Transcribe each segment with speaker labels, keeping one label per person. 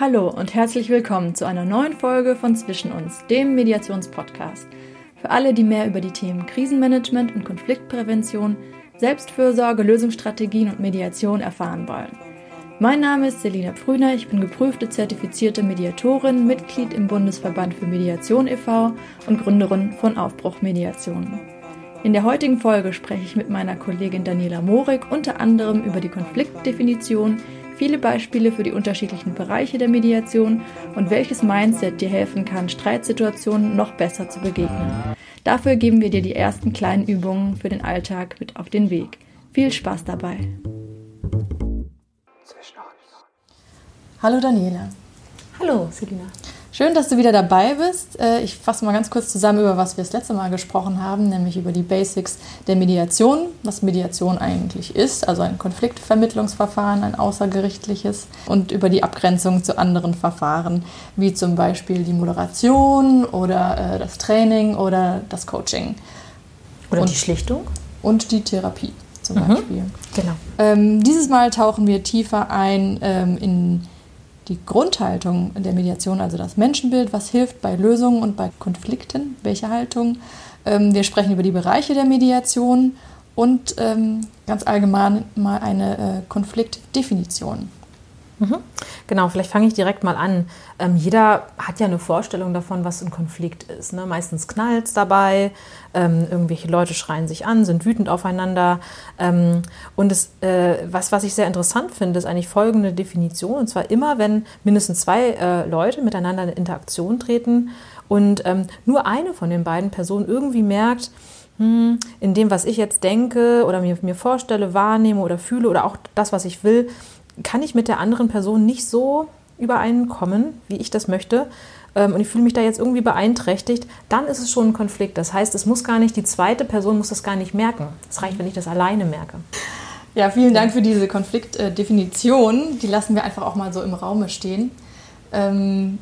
Speaker 1: Hallo und herzlich willkommen zu einer neuen Folge von Zwischen uns, dem Mediationspodcast. Für alle, die mehr über die Themen Krisenmanagement und Konfliktprävention, Selbstfürsorge, Lösungsstrategien und Mediation erfahren wollen. Mein Name ist Selina Pfrüner, ich bin geprüfte zertifizierte Mediatorin, Mitglied im Bundesverband für Mediation e.V. und Gründerin von Aufbruch Mediation. In der heutigen Folge spreche ich mit meiner Kollegin Daniela Morik unter anderem über die Konfliktdefinition, viele Beispiele für die unterschiedlichen Bereiche der Mediation und welches Mindset dir helfen kann, Streitsituationen noch besser zu begegnen. Dafür geben wir dir die ersten kleinen Übungen für den Alltag mit auf den Weg. Viel Spaß dabei! Hallo Daniela.
Speaker 2: Hallo Selina.
Speaker 1: Schön, dass du wieder dabei bist. Äh, ich fasse mal ganz kurz zusammen, über was wir das letzte Mal gesprochen haben, nämlich über die Basics der Mediation, was Mediation eigentlich ist, also ein Konfliktvermittlungsverfahren, ein außergerichtliches, und über die Abgrenzung zu anderen Verfahren, wie zum Beispiel die Moderation oder äh, das Training oder das Coaching.
Speaker 2: Oder und, die Schlichtung.
Speaker 1: Und die Therapie zum mhm. Beispiel.
Speaker 2: Genau.
Speaker 1: Ähm, dieses Mal tauchen wir tiefer ein ähm, in die Grundhaltung der Mediation, also das Menschenbild, was hilft bei Lösungen und bei Konflikten, welche Haltung. Ähm, wir sprechen über die Bereiche der Mediation und ähm, ganz allgemein mal eine äh, Konfliktdefinition.
Speaker 2: Mhm. Genau, vielleicht fange ich direkt mal an. Ähm, jeder hat ja eine Vorstellung davon, was ein Konflikt ist. Ne? Meistens knallt es dabei, ähm, irgendwelche Leute schreien sich an, sind wütend aufeinander. Ähm, und es, äh, was, was ich sehr interessant finde, ist eigentlich folgende Definition. Und zwar immer, wenn mindestens zwei äh, Leute miteinander in Interaktion treten und ähm, nur eine von den beiden Personen irgendwie merkt, hm, in dem, was ich jetzt denke oder mir, mir vorstelle, wahrnehme oder fühle oder auch das, was ich will, kann ich mit der anderen Person nicht so übereinkommen, wie ich das möchte, ähm, und ich fühle mich da jetzt irgendwie beeinträchtigt, dann ist es schon ein Konflikt. Das heißt, es muss gar nicht, die zweite Person muss das gar nicht merken. Es reicht, wenn ich das alleine merke.
Speaker 1: Ja, vielen Dank für diese Konfliktdefinition. Die lassen wir einfach auch mal so im Raume stehen. Ähm,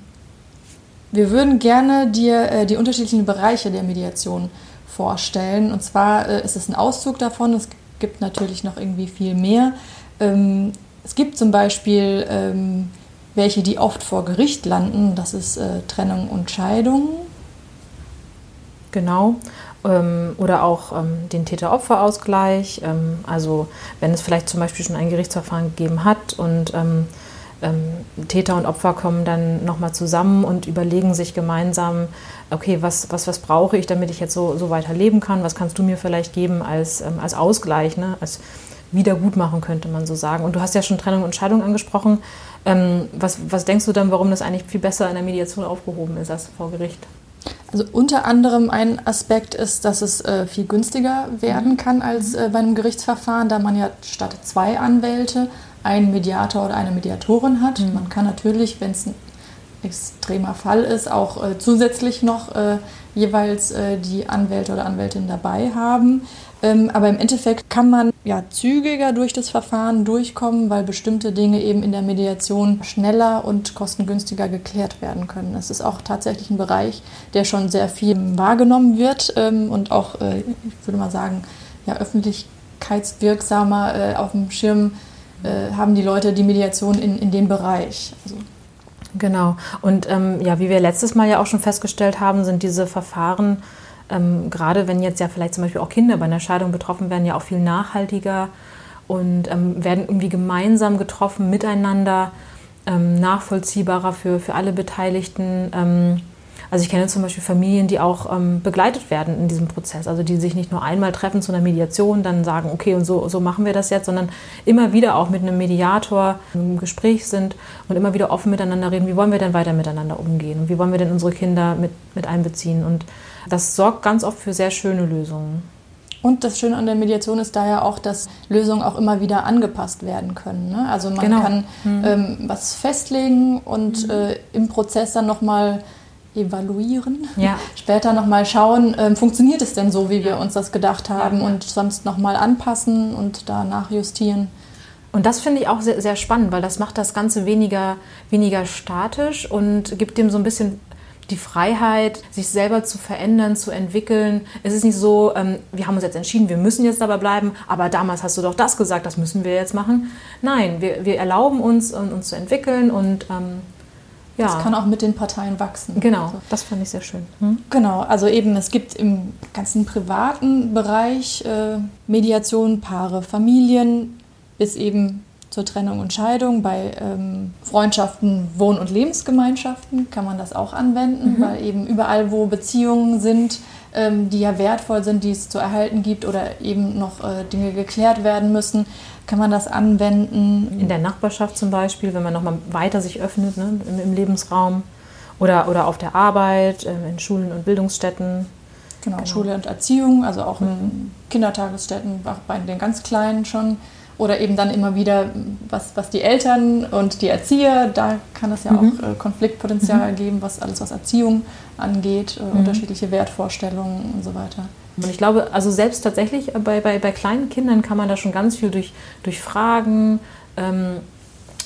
Speaker 1: wir würden gerne dir äh, die unterschiedlichen Bereiche der Mediation vorstellen. Und zwar äh, ist es ein Auszug davon. Es gibt natürlich noch irgendwie viel mehr. Es gibt zum Beispiel ähm, welche, die oft vor Gericht landen. Das ist äh, Trennung und Scheidung.
Speaker 2: Genau. Ähm, oder auch ähm, den Täter-Opfer-Ausgleich. Ähm, also wenn es vielleicht zum Beispiel schon ein Gerichtsverfahren gegeben hat und ähm, ähm, Täter und Opfer kommen dann nochmal zusammen und überlegen sich gemeinsam, okay, was, was, was brauche ich, damit ich jetzt so, so weiter leben kann? Was kannst du mir vielleicht geben als, als Ausgleich, ne? als Wiedergutmachen, könnte man so sagen. Und du hast ja schon Trennung und Scheidung angesprochen. Ähm, was, was denkst du dann, warum das eigentlich viel besser in der Mediation aufgehoben ist als vor Gericht?
Speaker 1: Also unter anderem ein Aspekt ist, dass es äh, viel günstiger werden kann als äh, bei einem Gerichtsverfahren, da man ja statt zwei Anwälte einen Mediator oder eine Mediatorin hat. Mhm. Man kann natürlich, wenn es ein extremer Fall ist, auch äh, zusätzlich noch äh, jeweils äh, die Anwälte oder Anwältin dabei haben. Ähm, aber im Endeffekt kann man ja zügiger durch das Verfahren durchkommen, weil bestimmte Dinge eben in der Mediation schneller und kostengünstiger geklärt werden können. Es ist auch tatsächlich ein Bereich, der schon sehr viel wahrgenommen wird ähm, und auch, äh, ich würde mal sagen, ja, öffentlichkeitswirksamer äh, auf dem Schirm äh, haben die Leute die Mediation in, in dem Bereich. Also
Speaker 2: Genau. Und ähm, ja, wie wir letztes Mal ja auch schon festgestellt haben, sind diese Verfahren, ähm, gerade wenn jetzt ja vielleicht zum Beispiel auch Kinder bei einer Scheidung betroffen werden, ja auch viel nachhaltiger und ähm, werden irgendwie gemeinsam getroffen, miteinander, ähm, nachvollziehbarer für, für alle Beteiligten. Also ich kenne zum Beispiel Familien, die auch ähm, begleitet werden in diesem Prozess, also die sich nicht nur einmal treffen zu einer Mediation, dann sagen, okay, und so, so machen wir das jetzt, sondern immer wieder auch mit einem Mediator im Gespräch sind und immer wieder offen miteinander reden, wie wollen wir denn weiter miteinander umgehen und wie wollen wir denn unsere Kinder mit, mit einbeziehen. Und das sorgt ganz oft für sehr schöne Lösungen.
Speaker 1: Und das Schöne an der Mediation ist daher auch, dass Lösungen auch immer wieder angepasst werden können. Ne? Also man genau. kann mhm. ähm, was festlegen und mhm. äh, im Prozess dann nochmal evaluieren. Ja. Später nochmal schauen, ähm, funktioniert es denn so, wie wir uns das gedacht haben ja, ja. und sonst nochmal anpassen und da nachjustieren.
Speaker 2: Und das finde ich auch sehr, sehr spannend, weil das macht das Ganze weniger, weniger statisch und gibt dem so ein bisschen die Freiheit, sich selber zu verändern, zu entwickeln. Es ist nicht so, ähm, wir haben uns jetzt entschieden, wir müssen jetzt dabei bleiben, aber damals hast du doch das gesagt, das müssen wir jetzt machen. Nein, wir, wir erlauben uns, uns zu entwickeln und ähm,
Speaker 1: Ja. Das kann auch mit den Parteien wachsen.
Speaker 2: Genau, also. das fand ich sehr schön. Hm?
Speaker 1: Genau, also eben es gibt im ganzen privaten Bereich äh, Mediation, Paare, Familien bis eben zur Trennung und Scheidung. Bei ähm, Freundschaften, Wohn- und Lebensgemeinschaften kann man das auch anwenden, mhm. weil eben überall, wo Beziehungen sind, die ja wertvoll sind, die es zu erhalten gibt oder eben noch äh, Dinge geklärt werden müssen, kann man das anwenden.
Speaker 2: In der Nachbarschaft zum Beispiel, wenn man nochmal weiter sich öffnet ne, im, Lebensraum oder, oder auf der Arbeit, äh, in Schulen und Bildungsstätten.
Speaker 1: Genau, genau, Schule und Erziehung, also auch mhm. in Kindertagesstätten, auch bei den ganz Kleinen schon. Oder eben dann immer wieder, was, was die Eltern und die Erzieher, da kann es ja mhm. auch äh, Konfliktpotenzial mhm. geben, was alles was Erziehung angeht, äh, mhm. unterschiedliche Wertvorstellungen und so weiter.
Speaker 2: Und ich glaube, also selbst tatsächlich bei, bei, bei kleinen Kindern kann man da schon ganz viel durch, durch Fragen ähm,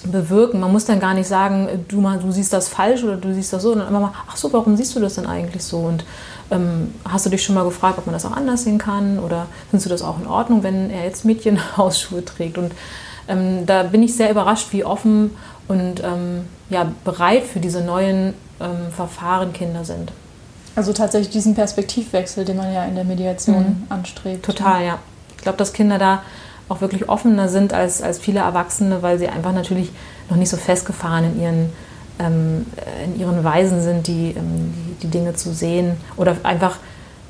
Speaker 2: bewirken. Man muss dann gar nicht sagen, du, mal, du siehst das falsch oder du siehst das so, sondern immer mal, ach so, warum siehst du das denn eigentlich so? Und ähm, hast du dich schon mal gefragt, ob man das auch anders sehen kann? Oder findest du das auch in Ordnung, wenn er jetzt Mädchenhausschuhe trägt? Und ähm, da bin ich sehr überrascht, wie offen und ähm, ja, bereit für diese neuen ähm, Verfahren Kinder sind.
Speaker 1: Also tatsächlich diesen Perspektivwechsel, den man ja in der Mediation mhm. anstrebt.
Speaker 2: Total, ja. Ich glaube, dass Kinder da auch wirklich offener sind als, als viele Erwachsene, weil sie einfach natürlich noch nicht so festgefahren in ihren ähm, in ihren Weisen sind, die, ähm, die, Dinge zu sehen oder einfach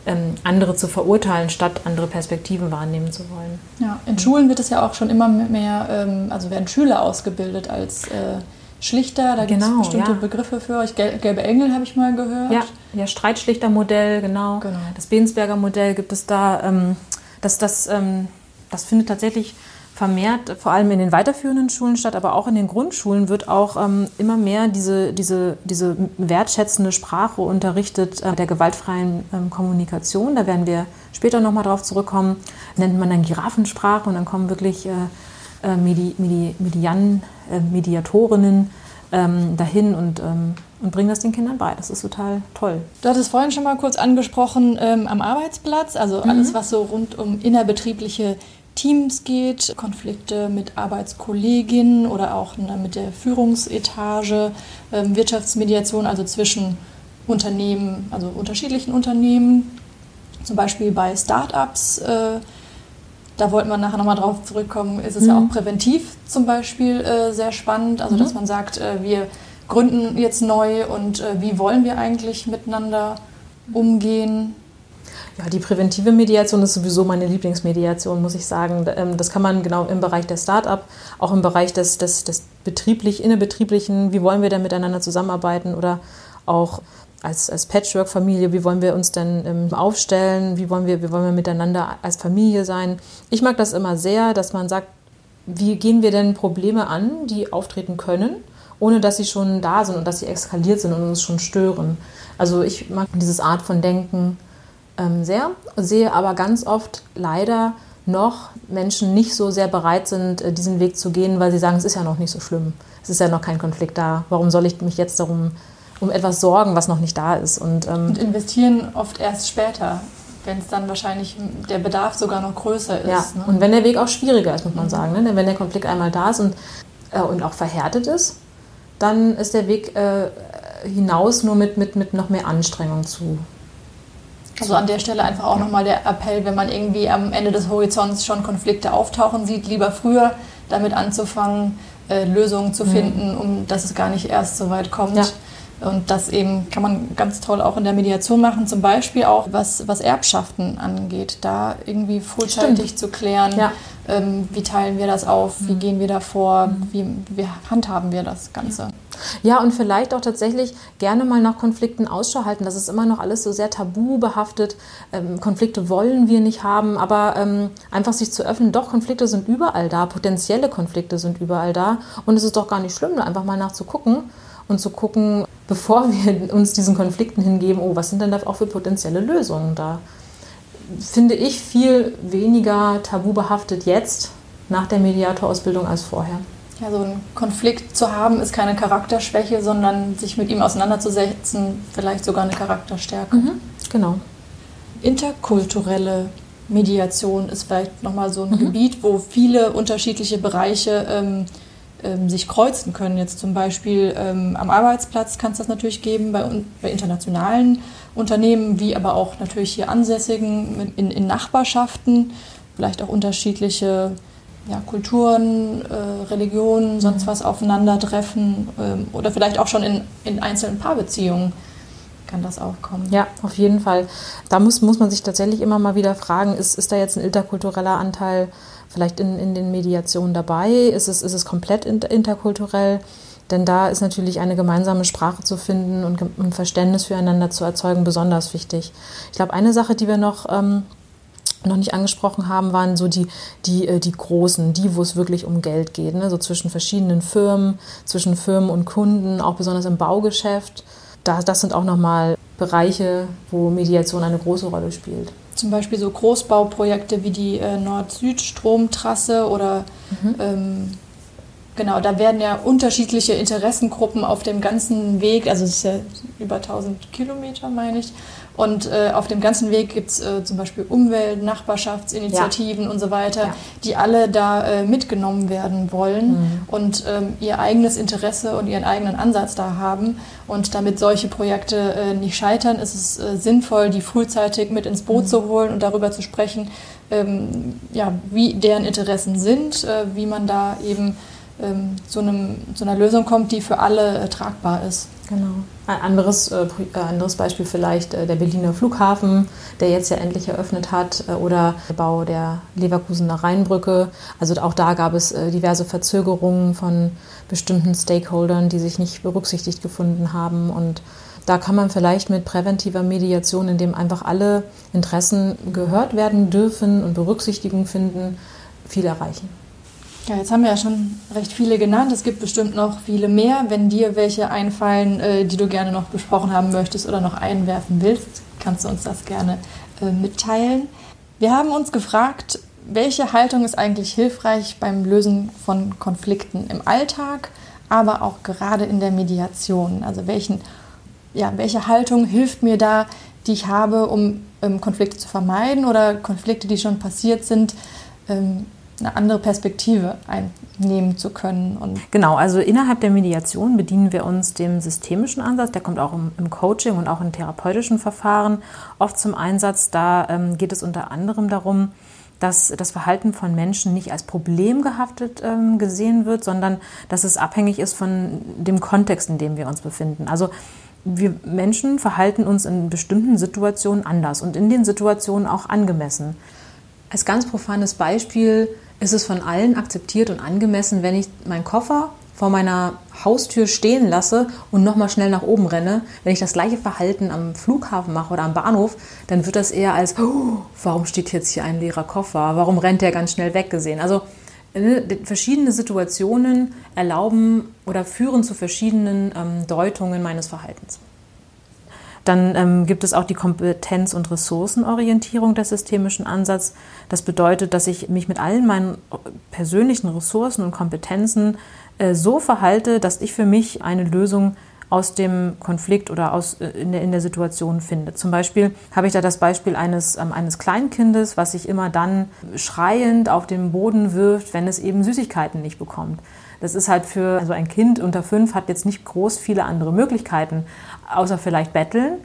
Speaker 2: ähm, andere zu verurteilen, statt andere Perspektiven wahrnehmen zu wollen.
Speaker 1: Ja, in Schulen wird es ja auch schon immer mehr, ähm, also werden Schüler ausgebildet als äh, Schlichter, da gibt es genau, bestimmte ja. Begriffe für euch. Gelbe Engel habe ich mal gehört.
Speaker 2: Ja, ja Streitschlichtermodell, genau. genau. Das Bensberger Modell gibt es da. Ähm, das, das, ähm, das findet tatsächlich vermehrt, vor allem in den weiterführenden Schulen statt, aber auch in den Grundschulen wird auch ähm, immer mehr diese, diese, diese wertschätzende Sprache unterrichtet äh, der gewaltfreien ähm, Kommunikation. Da werden wir später nochmal drauf zurückkommen. Nennt man dann Giraffensprache und dann kommen wirklich äh, äh Medi, Medi, Median, äh, Mediatorinnen ähm, dahin und, ähm, und bringen das den Kindern bei. Das ist total toll.
Speaker 1: Du hattest vorhin schon mal kurz angesprochen ähm, am Arbeitsplatz, also mhm. alles, was so rund um innerbetriebliche Teams geht, Konflikte mit Arbeitskolleginnen oder auch ne, mit der Führungsetage, ähm, Wirtschaftsmediation, also zwischen Unternehmen, also unterschiedlichen Unternehmen, zum Beispiel bei Startups. Äh, da wollten wir nachher nochmal drauf zurückkommen, ist es mhm. ja auch präventiv zum Beispiel äh, sehr spannend, also mhm. dass man sagt, äh, wir gründen jetzt neu und wie wollen wir eigentlich miteinander umgehen
Speaker 2: ja, die präventive Mediation ist sowieso meine Lieblingsmediation, muss ich sagen. Ähm, das kann man genau im Bereich der Start-up, auch im Bereich des, des, des betrieblich, innerbetrieblichen, wie wollen wir denn miteinander zusammenarbeiten oder auch als, als Patchwork-Familie, wie wollen wir uns denn ähm, aufstellen, wie wollen, wir, wie wollen wir miteinander als Familie sein. Ich mag das immer sehr, dass man sagt, wie gehen wir denn Probleme an, die auftreten können, ohne dass sie schon da sind und dass sie eskaliert sind und uns schon stören. Also ich mag dieses Art von Denken, ähm, sehr, sehe aber ganz oft leider noch Menschen nicht so sehr bereit sind, äh, diesen Weg zu gehen, weil sie sagen, es ist ja noch nicht so schlimm. Es ist ja noch kein Konflikt da. Warum soll ich mich jetzt darum um etwas sorgen, was noch nicht da ist?
Speaker 1: Und, ähm, und investieren oft erst später, wenn es dann wahrscheinlich der Bedarf sogar noch größer ist.
Speaker 2: Ja, ne? und wenn der Weg auch schwieriger ist, muss man mhm. sagen. Ne? Denn wenn der Konflikt einmal da ist und, äh, und auch verhärtet ist, dann ist der Weg äh, hinaus nur mit, mit, mit noch mehr Anstrengung zu
Speaker 1: also an der Stelle einfach auch nochmal der Appell, wenn man irgendwie am Ende des Horizonts schon Konflikte auftauchen sieht, lieber früher damit anzufangen, äh, Lösungen zu mhm. finden, um dass es gar nicht erst so weit kommt. Ja. Und das eben kann man ganz toll auch in der Mediation machen, zum Beispiel auch was, was Erbschaften angeht, da irgendwie frühzeitig zu klären, ja. ähm, wie teilen wir das auf, wie mhm. gehen wir da vor, mhm. wie, wie handhaben wir das Ganze. Ja.
Speaker 2: Ja, und vielleicht auch tatsächlich gerne mal nach Konflikten Ausschau halten. Das ist immer noch alles so sehr tabu behaftet. Ähm, Konflikte wollen wir nicht haben, aber ähm, einfach sich zu öffnen, doch, Konflikte sind überall da, potenzielle Konflikte sind überall da. Und es ist doch gar nicht schlimm, einfach mal nachzugucken und zu gucken, bevor wir uns diesen Konflikten hingeben, oh, was sind denn da auch für potenzielle Lösungen da? Finde ich viel weniger tabu behaftet jetzt nach der Mediatorausbildung als vorher.
Speaker 1: Ja, so einen Konflikt zu haben, ist keine Charakterschwäche, sondern sich mit ihm auseinanderzusetzen, vielleicht sogar eine Charakterstärke.
Speaker 2: Mhm, genau.
Speaker 1: Interkulturelle Mediation ist vielleicht nochmal so ein mhm. Gebiet, wo viele unterschiedliche Bereiche ähm, ähm, sich kreuzen können. Jetzt zum Beispiel ähm, am Arbeitsplatz kann es das natürlich geben, bei, bei, internationalen Unternehmen, wie aber auch natürlich hier ansässigen, in, in Nachbarschaften, vielleicht auch unterschiedliche ja, Kulturen, äh, Religionen, sonst mhm. was aufeinandertreffen ähm, oder vielleicht auch schon in, in einzelnen Paarbeziehungen kann das auch kommen.
Speaker 2: Ja, auf jeden Fall. Da muss, muss man sich tatsächlich immer mal wieder fragen, ist, ist da jetzt ein interkultureller Anteil vielleicht in, in den Mediationen dabei? Ist es, ist es komplett interkulturell? Denn da ist natürlich eine gemeinsame Sprache zu finden und ein Verständnis füreinander zu erzeugen besonders wichtig. Ich glaube, eine Sache, die wir noch, ähm, noch nicht angesprochen haben, waren so die, die, äh, die großen, die, wo es wirklich um Geld geht. Ne? So zwischen verschiedenen Firmen, zwischen Firmen und Kunden, auch besonders im Baugeschäft. Da, das sind auch nochmal Bereiche, wo Mediation eine große Rolle spielt
Speaker 1: zum Beispiel so Großbauprojekte wie die äh, Nord-Süd-Stromtrasse oder mhm. ähm, genau, da werden ja unterschiedliche Interessengruppen auf dem ganzen Weg, also es ist ja über 1000 Kilometer, meine ich, und äh, auf dem ganzen Weg gibt es äh, zum Beispiel Umwelt-, Nachbarschaftsinitiativen ja. und so weiter, ja. die alle da äh, mitgenommen werden wollen mhm. und ähm, ihr eigenes Interesse und ihren eigenen Ansatz da haben. Und damit solche Projekte äh, nicht scheitern, ist es äh, sinnvoll, die frühzeitig mit ins Boot mhm. zu holen und darüber zu sprechen, ähm, ja, wie deren Interessen sind, äh, wie man da eben ähm, zu, einem, zu einer Lösung kommt, die für alle tragbar ist.
Speaker 2: Genau. Ein anderes, äh, äh, anderes Beispiel vielleicht äh, der Berliner Flughafen, der jetzt ja endlich eröffnet hat, äh, oder der Bau der Leverkusener Rheinbrücke. Also auch da gab es äh, diverse Verzögerungen von bestimmten Stakeholdern, die sich nicht berücksichtigt gefunden haben. Und da kann man vielleicht mit präventiver Mediation, indem einfach alle Interessen gehört werden dürfen und Berücksichtigung finden, viel erreichen.
Speaker 1: Ja, jetzt haben wir ja schon recht viele genannt. Es gibt bestimmt noch viele mehr. Wenn dir welche einfallen, äh, die du gerne noch besprochen haben möchtest oder noch einwerfen willst, kannst du uns das gerne äh, mitteilen. Wir haben uns gefragt, welche Haltung ist eigentlich hilfreich beim Lösen von Konflikten im Alltag, aber auch gerade in der Mediation? Also welchen, ja, welche Haltung hilft mir da, die ich habe, um ähm, Konflikte zu vermeiden oder Konflikte, die schon passiert sind, ähm, eine andere Perspektive einnehmen zu können.
Speaker 2: Und genau, also innerhalb der Mediation bedienen wir uns dem systemischen Ansatz. Der kommt auch im, im Coaching und auch in therapeutischen Verfahren oft zum Einsatz. Da ähm, geht es unter anderem darum, dass das Verhalten von Menschen nicht als problemgehaftet ähm, gesehen wird, sondern dass es abhängig ist von dem Kontext, in dem wir uns befinden. Also wir Menschen verhalten uns in bestimmten Situationen anders und in den Situationen auch angemessen. Als ganz profanes Beispiel ist es von allen akzeptiert und angemessen, wenn ich meinen Koffer vor meiner Haustür stehen lasse und nochmal schnell nach oben renne. Wenn ich das gleiche Verhalten am Flughafen mache oder am Bahnhof, dann wird das eher als, oh, warum steht jetzt hier ein leerer Koffer? Warum rennt der ganz schnell weggesehen? Also äh, verschiedene Situationen erlauben oder führen zu verschiedenen ähm, Deutungen meines Verhaltens. Dann ähm, gibt es auch die Kompetenz- und Ressourcenorientierung des systemischen Ansatz. Das bedeutet, dass ich mich mit allen meinen persönlichen Ressourcen und Kompetenzen äh, so verhalte, dass ich für mich eine Lösung aus dem Konflikt oder aus, äh, in, der, in der Situation finde. Zum Beispiel habe ich da das Beispiel eines, ähm, eines Kleinkindes, was sich immer dann schreiend auf den Boden wirft, wenn es eben Süßigkeiten nicht bekommt. Das ist halt für also ein Kind unter fünf hat jetzt nicht groß viele andere Möglichkeiten, außer vielleicht betteln.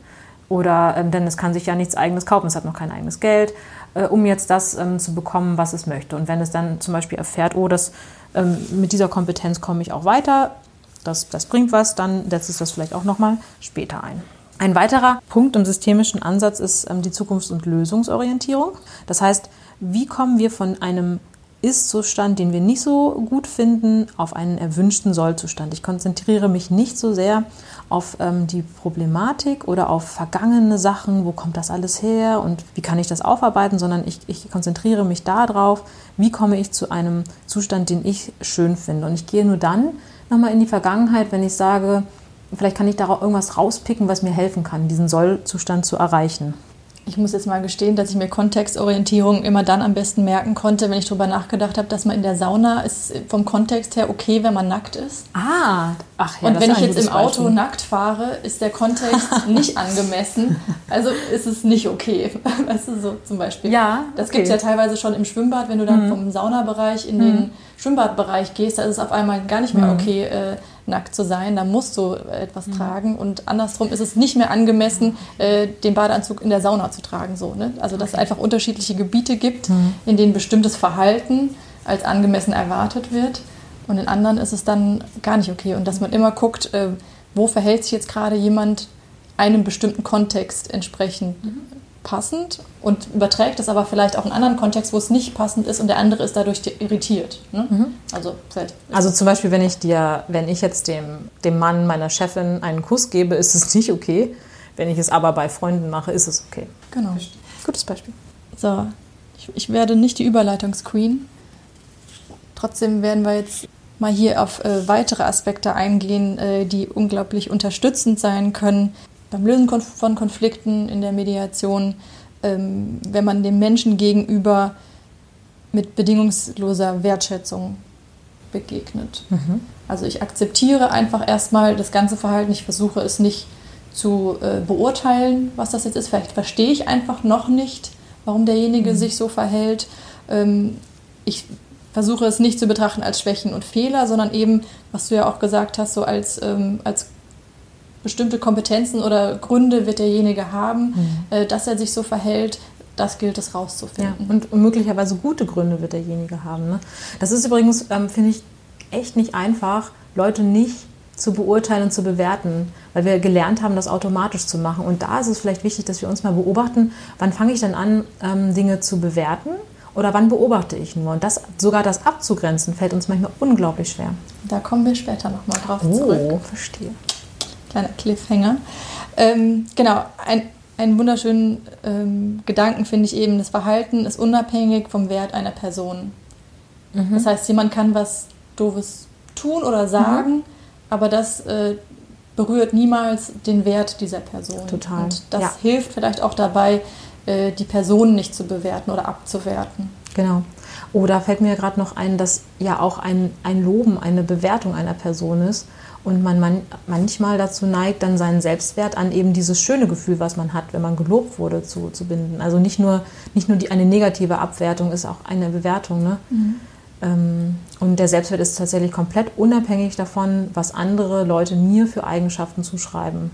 Speaker 2: Oder ähm, denn es kann sich ja nichts eigenes kaufen, es hat noch kein eigenes Geld, äh, um jetzt das ähm, zu bekommen, was es möchte. Und wenn es dann zum Beispiel erfährt, oh, das, ähm, mit dieser Kompetenz komme ich auch weiter, das, das bringt was, dann setzt es das vielleicht auch nochmal später ein. Ein weiterer Punkt im systemischen Ansatz ist ähm, die Zukunfts- und Lösungsorientierung. Das heißt, wie kommen wir von einem ist-Zustand, den wir nicht so gut finden, auf einen erwünschten Soll-Zustand. Ich konzentriere mich nicht so sehr auf ähm, die Problematik oder auf vergangene Sachen, wo kommt das alles her und wie kann ich das aufarbeiten, sondern ich, ich konzentriere mich darauf, wie komme ich zu einem Zustand, den ich schön finde. Und ich gehe nur dann nochmal in die Vergangenheit, wenn ich sage, vielleicht kann ich da irgendwas rauspicken, was mir helfen kann, diesen Soll-Zustand zu erreichen.
Speaker 1: Ich muss jetzt mal gestehen, dass ich mir Kontextorientierung immer dann am besten merken konnte, wenn ich darüber nachgedacht habe, dass man in der Sauna ist vom Kontext her okay, wenn man nackt ist.
Speaker 2: Ah,
Speaker 1: ach ja. Und wenn ich jetzt im Auto Beispiel. nackt fahre, ist der Kontext nicht angemessen. Also ist es nicht okay. Weißt du, so zum Beispiel.
Speaker 2: Ja.
Speaker 1: Das okay. gibt es ja teilweise schon im Schwimmbad, wenn du dann mhm. vom Saunabereich in mhm. den Schwimmbadbereich gehst, da ist es auf einmal gar nicht mehr mhm. okay. Äh, nackt zu sein, da musst du etwas mhm. tragen und andersrum ist es nicht mehr angemessen, äh, den Badeanzug in der Sauna zu tragen. So, ne? Also dass okay. es einfach unterschiedliche Gebiete gibt, mhm. in denen bestimmtes Verhalten als angemessen erwartet wird und in anderen ist es dann gar nicht okay und dass man immer guckt, äh, wo verhält sich jetzt gerade jemand einem bestimmten Kontext entsprechend. Mhm passend und überträgt es aber vielleicht auch in einen anderen Kontext, wo es nicht passend ist und der andere ist dadurch irritiert. Ne? Mhm.
Speaker 2: Also, also zum Beispiel, wenn ich dir, wenn ich jetzt dem, dem Mann meiner Chefin einen Kuss gebe, ist es nicht okay. Wenn ich es aber bei Freunden mache, ist es okay.
Speaker 1: Genau. Gutes Beispiel. So, ich, ich werde nicht die Überleitungsqueen. Trotzdem werden wir jetzt mal hier auf äh, weitere Aspekte eingehen, äh, die unglaublich unterstützend sein können, beim Lösen von Konflikten in der Mediation, ähm, wenn man dem Menschen gegenüber mit bedingungsloser Wertschätzung begegnet. Mhm. Also ich akzeptiere einfach erstmal das ganze Verhalten, ich versuche es nicht zu äh, beurteilen, was das jetzt ist. Vielleicht verstehe ich einfach noch nicht, warum derjenige mhm. sich so verhält. Ähm, ich versuche es nicht zu betrachten als Schwächen und Fehler, sondern eben, was du ja auch gesagt hast, so als, ähm, als bestimmte Kompetenzen oder Gründe wird derjenige haben, mhm. äh, dass er sich so verhält. Das gilt es rauszufinden.
Speaker 2: Ja, und, und, möglicherweise gute Gründe wird derjenige haben. Ne? Das ist übrigens, ähm, finde ich, echt nicht einfach, Leute nicht zu beurteilen und zu bewerten, weil wir gelernt haben, das automatisch zu machen. Und da ist es vielleicht wichtig, dass wir uns mal beobachten, wann fange ich denn an, ähm, Dinge zu bewerten oder wann beobachte ich nur? Und das, sogar das abzugrenzen, fällt uns manchmal unglaublich schwer.
Speaker 1: Da kommen wir später nochmal drauf
Speaker 2: oh,
Speaker 1: zurück.
Speaker 2: Oh, verstehe
Speaker 1: kleiner Cliffhanger. Ähm, genau, ein, einen wunderschönen ähm, Gedanken finde ich eben, das Verhalten ist unabhängig vom Wert einer Person. Mhm. Das heißt, jemand kann was Doofes tun oder sagen, mhm. aber das äh, berührt niemals den Wert dieser Person.
Speaker 2: Total.
Speaker 1: Und das ja. hilft vielleicht auch dabei, äh, die Person nicht zu bewerten oder abzuwerten.
Speaker 2: Genau. Oh, da fällt mir gerade noch ein, dass ja auch ein, ein Loben eine Bewertung einer Person ist und man, man manchmal dazu neigt, dann seinen Selbstwert an eben dieses schöne Gefühl, was man hat, wenn man gelobt wurde, zu, zu binden. Also nicht nur, nicht nur die, eine negative Abwertung ist auch eine Bewertung. Ne? Mhm. Ähm, und der Selbstwert ist tatsächlich komplett unabhängig davon, was andere Leute mir für Eigenschaften zuschreiben.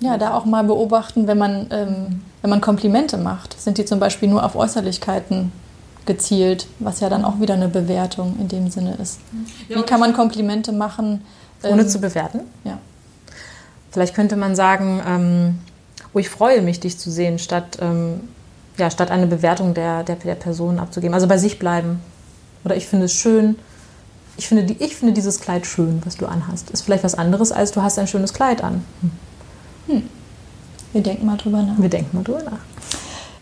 Speaker 1: Ja, da auch mal beobachten, wenn man, ähm, wenn man Komplimente macht, sind die zum Beispiel nur auf Äußerlichkeiten gezielt, was ja dann auch wieder eine Bewertung in dem Sinne ist. Wie kann man Komplimente machen,
Speaker 2: ohne ähm, zu bewerten?
Speaker 1: Ja.
Speaker 2: Vielleicht könnte man sagen, ähm, oh, ich freue mich, dich zu sehen, statt, ähm, ja, statt eine Bewertung der, der, der Person abzugeben. Also bei sich bleiben. Oder ich finde es schön. Ich finde, die, ich finde dieses Kleid schön, was du anhast. Ist vielleicht was anderes, als du hast ein schönes Kleid an. Hm.
Speaker 1: Hm. Wir denken mal drüber nach.
Speaker 2: Wir denken mal drüber nach.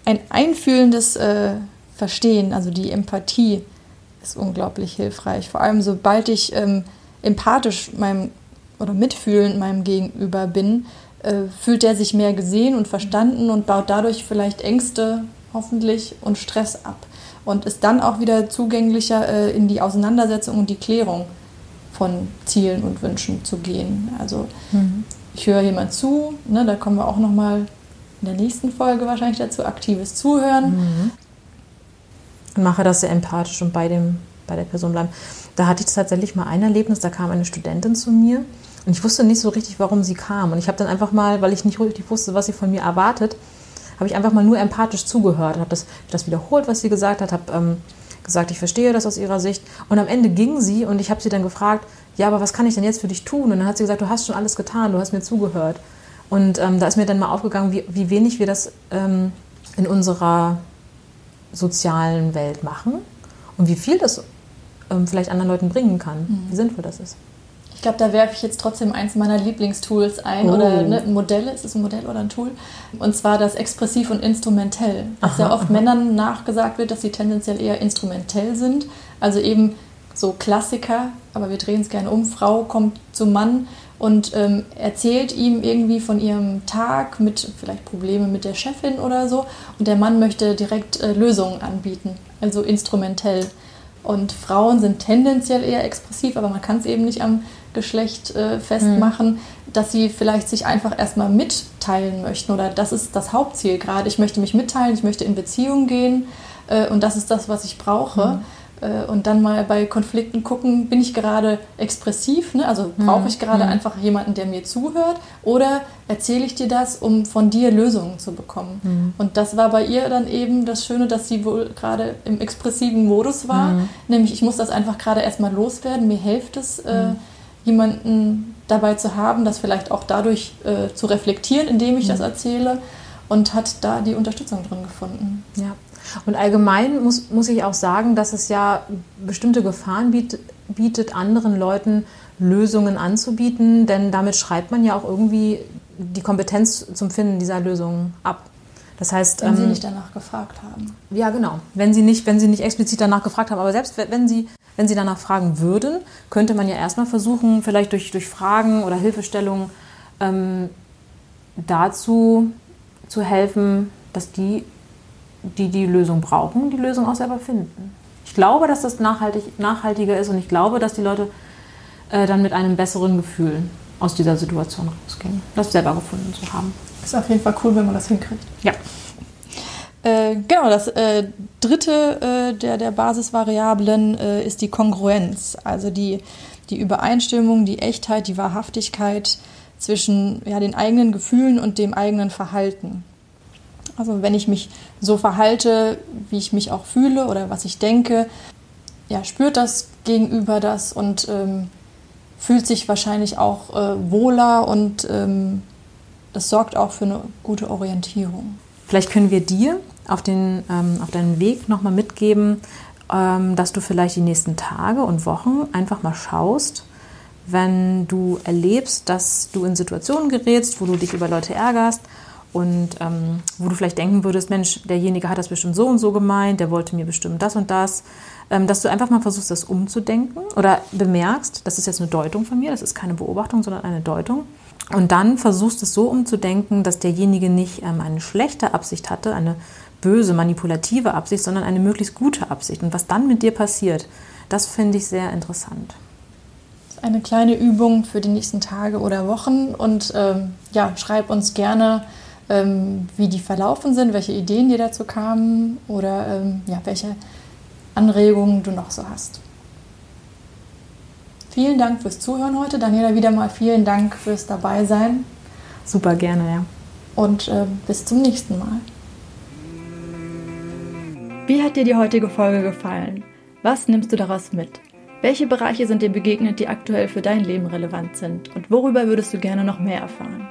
Speaker 1: Ein einfühlendes äh, Verstehen, also die Empathie, ist unglaublich hilfreich. Vor allem, sobald ich ähm, empathisch meinem oder mitfühlend meinem Gegenüber bin, äh, fühlt er sich mehr gesehen und verstanden und baut dadurch vielleicht Ängste hoffentlich und Stress ab und ist dann auch wieder zugänglicher äh, in die Auseinandersetzung und die Klärung von Zielen und Wünschen zu gehen. Also mhm. ich höre jemand zu, ne, da kommen wir auch noch mal in der nächsten Folge wahrscheinlich dazu aktives Zuhören. Mhm.
Speaker 2: Und mache das sehr empathisch und bei dem bei der Person bleiben. Da hatte ich tatsächlich mal ein Erlebnis, da kam eine Studentin zu mir und ich wusste nicht so richtig, warum sie kam. Und ich habe dann einfach mal, weil ich nicht richtig wusste, was sie von mir erwartet, habe ich einfach mal nur empathisch zugehört, habe das, das wiederholt, was sie gesagt hat, habe ähm, gesagt, ich verstehe das aus ihrer Sicht. Und am Ende ging sie und ich habe sie dann gefragt, ja, aber was kann ich denn jetzt für dich tun? Und dann hat sie gesagt, du hast schon alles getan, du hast mir zugehört. Und ähm, da ist mir dann mal aufgegangen, wie, wie wenig wir das ähm, in unserer sozialen Welt machen und wie viel das ähm, vielleicht anderen Leuten bringen kann, mhm. wie sinnvoll das ist.
Speaker 1: Ich glaube, da werfe ich jetzt trotzdem eins meiner Lieblingstools ein oh. oder ne, Modelle. Ist es ein Modell oder ein Tool? Und zwar das Expressiv und Instrumentell. Was aha, ja oft aha. Männern nachgesagt wird, dass sie tendenziell eher instrumentell sind. Also eben so Klassiker, aber wir drehen es gerne um. Frau kommt zum Mann und ähm, erzählt ihm irgendwie von ihrem Tag mit vielleicht Probleme mit der Chefin oder so. Und der Mann möchte direkt äh, Lösungen anbieten, also instrumentell. Und Frauen sind tendenziell eher expressiv, aber man kann es eben nicht am Geschlecht äh, festmachen, mhm. dass sie vielleicht sich einfach erstmal mitteilen möchten oder das ist das Hauptziel gerade. Ich möchte mich mitteilen, ich möchte in Beziehung gehen äh, und das ist das, was ich brauche. Mhm. Äh, und dann mal bei Konflikten gucken, bin ich gerade expressiv, ne? also brauche ich gerade mhm. einfach jemanden, der mir zuhört oder erzähle ich dir das, um von dir Lösungen zu bekommen. Mhm. Und das war bei ihr dann eben das Schöne, dass sie wohl gerade im expressiven Modus war, mhm. nämlich ich muss das einfach gerade erstmal loswerden, mir hilft es, äh, mhm. jemanden dabei zu haben, das vielleicht auch dadurch äh, zu reflektieren, indem ich das mhm. erzähle und hat da die Unterstützung drin gefunden.
Speaker 2: Ja. Und allgemein muss, muss ich auch sagen, dass es ja bestimmte Gefahren bietet, bietet, anderen Leuten Lösungen anzubieten, denn damit schreibt man ja auch irgendwie die Kompetenz zum Finden dieser Lösungen ab. Das heißt,
Speaker 1: wenn ähm, Sie nicht danach gefragt haben.
Speaker 2: Ja, genau. Wenn Sie nicht, wenn Sie nicht explizit danach gefragt haben, aber selbst wenn Sie, wenn Sie danach fragen würden, könnte man ja erstmal versuchen, vielleicht durch, durch Fragen oder Hilfestellungen ähm, dazu zu helfen, dass die die die Lösung brauchen, die Lösung auch selber finden. Ich glaube, dass das nachhaltig, nachhaltiger ist und ich glaube, dass die Leute äh, dann mit einem besseren Gefühl aus dieser Situation rausgehen, das selber gefunden zu haben.
Speaker 1: Ist auf jeden Fall cool, wenn man das hinkriegt.
Speaker 2: Ja.
Speaker 1: Äh, genau, das äh, dritte äh, der, der Basisvariablen äh, ist die Kongruenz, also die, die Übereinstimmung, die Echtheit, die Wahrhaftigkeit zwischen ja, den eigenen Gefühlen und dem eigenen Verhalten. Also wenn ich mich so verhalte, wie ich mich auch fühle oder was ich denke, ja, spürt das Gegenüber das und ähm, fühlt sich wahrscheinlich auch äh, wohler und ähm, das sorgt auch für eine gute Orientierung.
Speaker 2: Vielleicht können wir dir auf, den, ähm, auf deinen Weg nochmal mitgeben, ähm, dass du vielleicht die nächsten Tage und Wochen einfach mal schaust, wenn du erlebst, dass du in Situationen gerätst, wo du dich über Leute ärgerst und ähm, wo du vielleicht denken würdest, Mensch, derjenige hat das bestimmt so und so gemeint, der wollte mir bestimmt das und das, ähm, dass du einfach mal versuchst, das umzudenken oder bemerkst, das ist jetzt eine Deutung von mir, das ist keine Beobachtung, sondern eine Deutung. Und dann versuchst es so umzudenken, dass derjenige nicht ähm, eine schlechte Absicht hatte, eine böse, manipulative Absicht, sondern eine möglichst gute Absicht. Und was dann mit dir passiert, das finde ich sehr interessant.
Speaker 1: Eine kleine Übung für die nächsten Tage oder Wochen und ähm, ja, schreib uns gerne, ähm, wie die verlaufen sind, welche Ideen dir dazu kamen oder ähm, ja, welche Anregungen du noch so hast. Vielen Dank fürs Zuhören heute. Daniela, wieder mal vielen Dank fürs Dabeisein.
Speaker 2: Super gerne, ja.
Speaker 1: Und äh, bis zum nächsten Mal. Wie hat dir die heutige Folge gefallen? Was nimmst du daraus mit? Welche Bereiche sind dir begegnet, die aktuell für dein Leben relevant sind? Und worüber würdest du gerne noch mehr erfahren?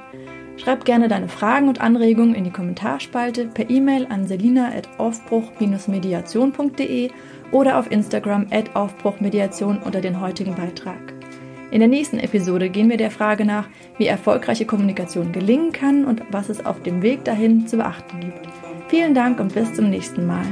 Speaker 1: Schreib gerne deine Fragen und Anregungen in die Kommentarspalte per E-Mail an selina.aufbruch-mediation.de oder auf Instagram at Aufbruchmediation unter den heutigen Beitrag. In der nächsten Episode gehen wir der Frage nach, wie erfolgreiche Kommunikation gelingen kann und was es auf dem Weg dahin zu beachten gibt. Vielen Dank und bis zum nächsten Mal.